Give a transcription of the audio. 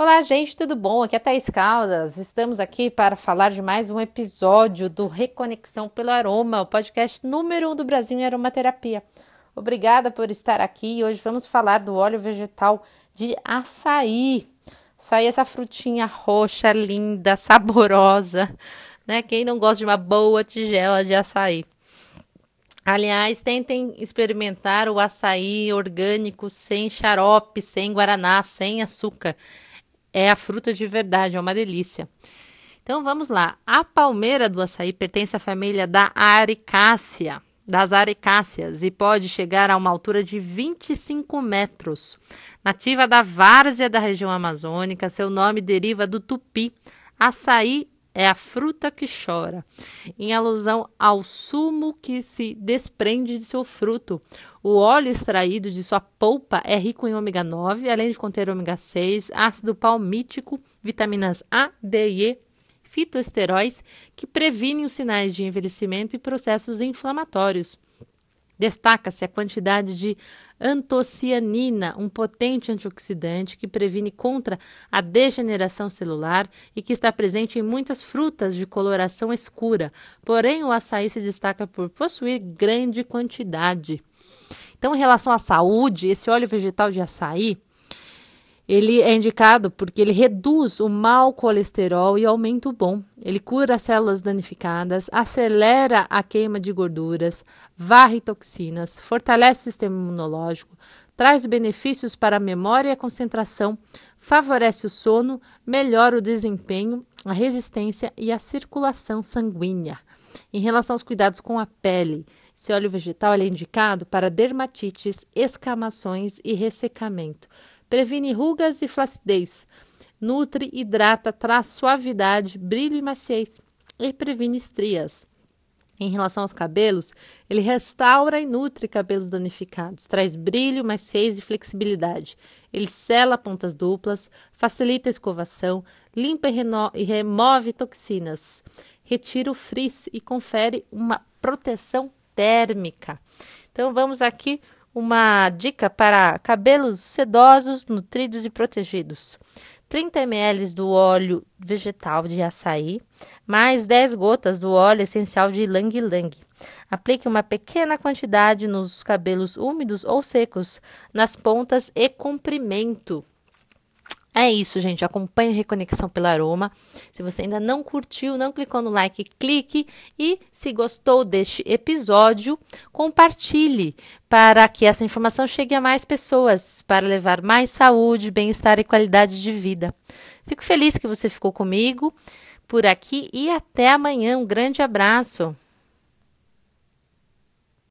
Olá, gente, tudo bom? Aqui é Thaís Caldas. Estamos aqui para falar de mais um episódio do Reconexão pelo Aroma, o podcast número um do Brasil em aromaterapia. Obrigada por estar aqui. Hoje vamos falar do óleo vegetal de açaí. Açaí, essa frutinha roxa, linda, saborosa, né? Quem não gosta de uma boa tigela de açaí? Aliás, tentem experimentar o açaí orgânico sem xarope, sem guaraná, sem açúcar é a fruta de verdade, é uma delícia. Então vamos lá. A palmeira do açaí pertence à família da Aricácea, das aricáceas, e pode chegar a uma altura de 25 metros. Nativa da várzea da região amazônica, seu nome deriva do tupi. Açaí é a fruta que chora, em alusão ao sumo que se desprende de seu fruto. O óleo extraído de sua polpa é rico em ômega 9, além de conter ômega 6, ácido palmítico, vitaminas A, D e E, fitoesteróis que previnem os sinais de envelhecimento e processos inflamatórios. Destaca-se a quantidade de antocianina, um potente antioxidante que previne contra a degeneração celular e que está presente em muitas frutas de coloração escura. Porém, o açaí se destaca por possuir grande quantidade. Então, em relação à saúde, esse óleo vegetal de açaí ele é indicado porque ele reduz o mau colesterol e aumenta o bom. Ele cura as células danificadas, acelera a queima de gorduras, varre toxinas, fortalece o sistema imunológico, traz benefícios para a memória e a concentração, favorece o sono, melhora o desempenho, a resistência e a circulação sanguínea. Em relação aos cuidados com a pele, esse óleo vegetal é indicado para dermatites, escamações e ressecamento previne rugas e flacidez, nutre, hidrata, traz suavidade, brilho e maciez e previne estrias. Em relação aos cabelos, ele restaura e nutre cabelos danificados, traz brilho, maciez e flexibilidade. Ele sela pontas duplas, facilita a escovação, limpa e, e remove toxinas, retira o frizz e confere uma proteção térmica. Então vamos aqui uma dica para cabelos sedosos, nutridos e protegidos. 30 ml do óleo vegetal de açaí, mais 10 gotas do óleo essencial de lang-lang. Aplique uma pequena quantidade nos cabelos úmidos ou secos, nas pontas e comprimento. É isso, gente. Acompanhe Reconexão pelo Aroma. Se você ainda não curtiu, não clicou no like, clique. E se gostou deste episódio, compartilhe para que essa informação chegue a mais pessoas, para levar mais saúde, bem-estar e qualidade de vida. Fico feliz que você ficou comigo por aqui e até amanhã. Um grande abraço.